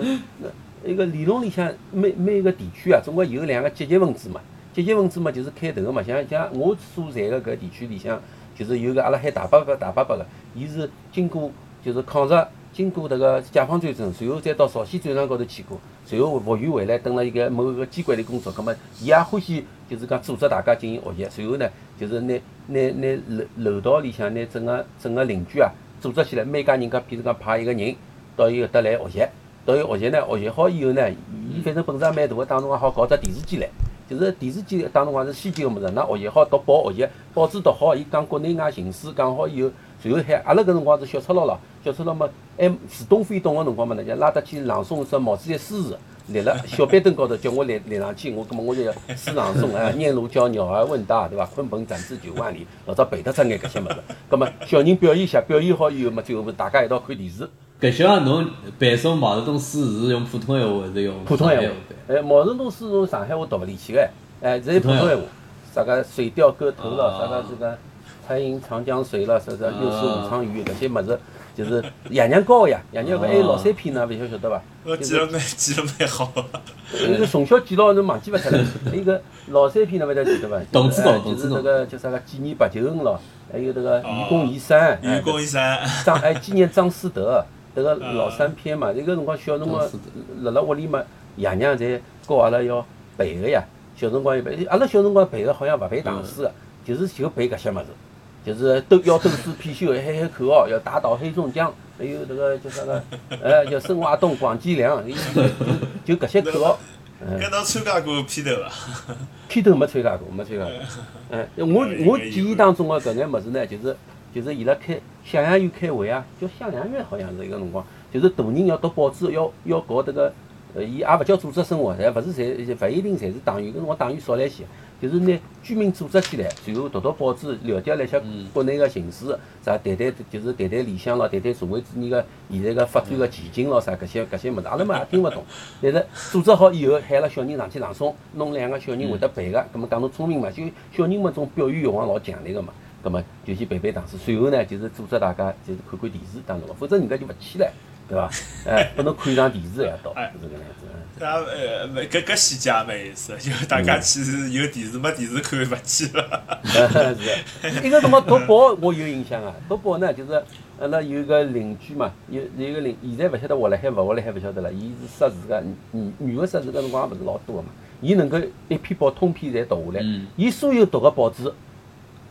[SPEAKER 2] 那个里弄里向，每每个地区啊，总归有两个积极分子嘛。积极分子嘛，就是开头个嘛。像像我所在个搿地区里向，就是有个阿拉喊大伯伯、大伯伯个，伊是经过就是抗日，经过迭个解放战争，随后再到朝鲜战场高头去过，随后复员回来，蹲辣一个某一个机关里工作。葛末伊也欢喜，就是讲组织大家进行学习，随后呢。就是拿拿拿楼楼道里向拿整个整个邻居啊组织起来，每家人家，譬如讲派一个人到伊搿搭来学习，到伊学习呢，学习好以后呢，伊反正本事也蛮大个，当中还好搞只电视机来，就是电视机当中还是先进个物事，㑚学习好读报学习，报纸读好，伊讲国内外形势讲好以后，随后喊阿拉搿辰光是小赤佬咯，小赤佬嘛，还似懂非懂个辰光嘛，那就拉得去朗诵首毛主席诗词。立辣 <laughs> 小板凳高头叫我立立上去，我搿么我就要诗朗诵啊，<laughs> 念奴娇鸟儿问答，对伐？鲲鹏展翅九万里，老早背得出眼搿些物事。搿么小人表演一下，表演好以后嘛，最后大家一道看电视。
[SPEAKER 3] 搿像侬背诵毛泽东诗词用普通闲话还是用
[SPEAKER 2] 普通闲话？哎，毛泽东诗从上海话读勿里去个，哎，是普通闲话。啥个水调歌头了，啥个这个彩云长江水了，啥啥又是武昌鱼搿些物事。就是爷娘教个呀，爷娘搿还有老三篇呢，勿晓晓得伐？
[SPEAKER 1] 我记了蛮记了蛮好。
[SPEAKER 2] 那个从小记牢侬忘记勿脱了。<laughs> 还有个老三篇侬，勿晓得记得伐？
[SPEAKER 3] 董子高，
[SPEAKER 2] 就是那个叫啥个纪念白求恩咯，还有那个愚公移山，
[SPEAKER 1] 愚公移山，
[SPEAKER 2] 张 <laughs> 哎纪念张思德，迭个老三篇嘛。那个辰光小辰光辣辣屋里嘛，爷娘侪教阿拉要背个呀。小辰光要背，阿拉小辰光背个好像勿背唐诗个，就是就背搿些物事。就是斗要斗智貔貅，喊喊口号，要打倒黑龙江，还有这个叫啥个？呃，叫深挖洞，广积粮，就就搿些口号。
[SPEAKER 1] 搿侬参加过批斗伐？
[SPEAKER 2] 批斗没参加过，没参加过。嗯，<laughs> 我我记忆当中个搿眼物事呢，就是就是伊拉开向阳院开会啊，叫向阳院好像是一个辰光，就是大人要读报纸，要要搞迭个，呃，伊也勿叫组织生活，侪勿是侪勿一定侪是党员，搿辰光党员少了一些。就是拿居民组织起来，然后读读报纸，了解了一下国内个形势，啥谈谈就是谈谈理想咯，谈谈社会主义个现在个发展个前景咯，啥搿些搿些物事，阿拉嘛也听勿懂。但是组织好以后，喊了小人上去朗诵，弄两个小人会得背个，葛末讲侬聪明嘛，就小人们种表演欲望老强烈个嘛，葛末就去背背唐诗。随后呢，就是组织大家就是看看电视当中，否则人家就勿去了，对伐？<laughs> 哎，拨侬看一场电视一道，是这个样子。
[SPEAKER 1] 那，呃，搿搿细节也蛮有意思，就大家其实有电视没电视看勿去了。<laughs>
[SPEAKER 2] 是，一个辰光读报我有印象啊，读报呢就是阿拉有个邻居嘛，有有个邻，现在勿晓得活辣海勿活辣海勿晓得了。伊是识字个，女女个识字搿辰光也勿是老多个嘛。伊能够一篇报通篇侪读下来，伊所有读个报纸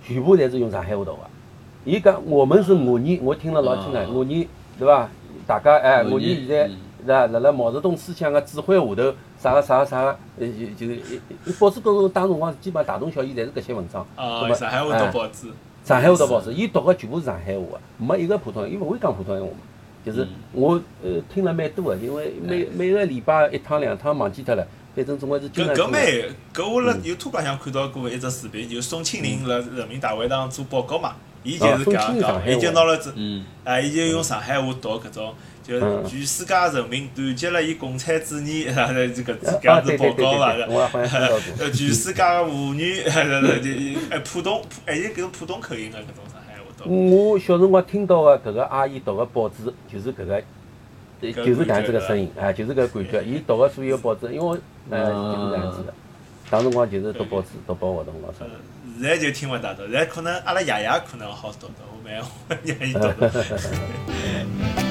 [SPEAKER 2] 全部侪是用上海话读个。伊讲我们是五年，我听了老清爽，五年对伐？大家哎，五年现在。是吧？辣辣毛泽东思想个指挥下头，啥个啥个啥个，呃，就就报纸高头当辰光基本上大同小异，侪是搿些文章。
[SPEAKER 1] 啊，上海话读报纸。
[SPEAKER 2] 上海话读报纸，伊读个全部是上海话个，没一个普通，伊勿会讲普通闲话嘛。就是我呃听了蛮多个，因为每每个礼拜一趟两趟忘记脱了，反正总归是经常。
[SPEAKER 1] 搿搿蛮，搿我辣 YouTube 浪向看到过一只视频，就是宋庆龄辣人民大会堂做报告嘛，伊就是搿样讲，伊就拿了只，
[SPEAKER 3] 嗯，
[SPEAKER 1] 啊，伊就用上海话读搿种，就
[SPEAKER 2] 是
[SPEAKER 1] 全世界人民团结了以共产主义，<laughs> 然后这个搿
[SPEAKER 2] 啊
[SPEAKER 1] 样子报告伐
[SPEAKER 2] 对对，我好像看到过。<laughs>
[SPEAKER 1] 呃，全世界个妇女，哎浦东，还有搿种浦东口音个搿种上海话读。
[SPEAKER 2] 我小辰光听到的搿个阿姨读个报纸，就是搿个，就是搿样子个声音，啊，就是搿感觉。伊读个所有报纸，因为我呃就是搿样子的。当辰光就是读报纸、读报活动咯啥
[SPEAKER 1] 呃。现在就听勿大到现在可能阿拉爷爷可能好读的吾让伊读读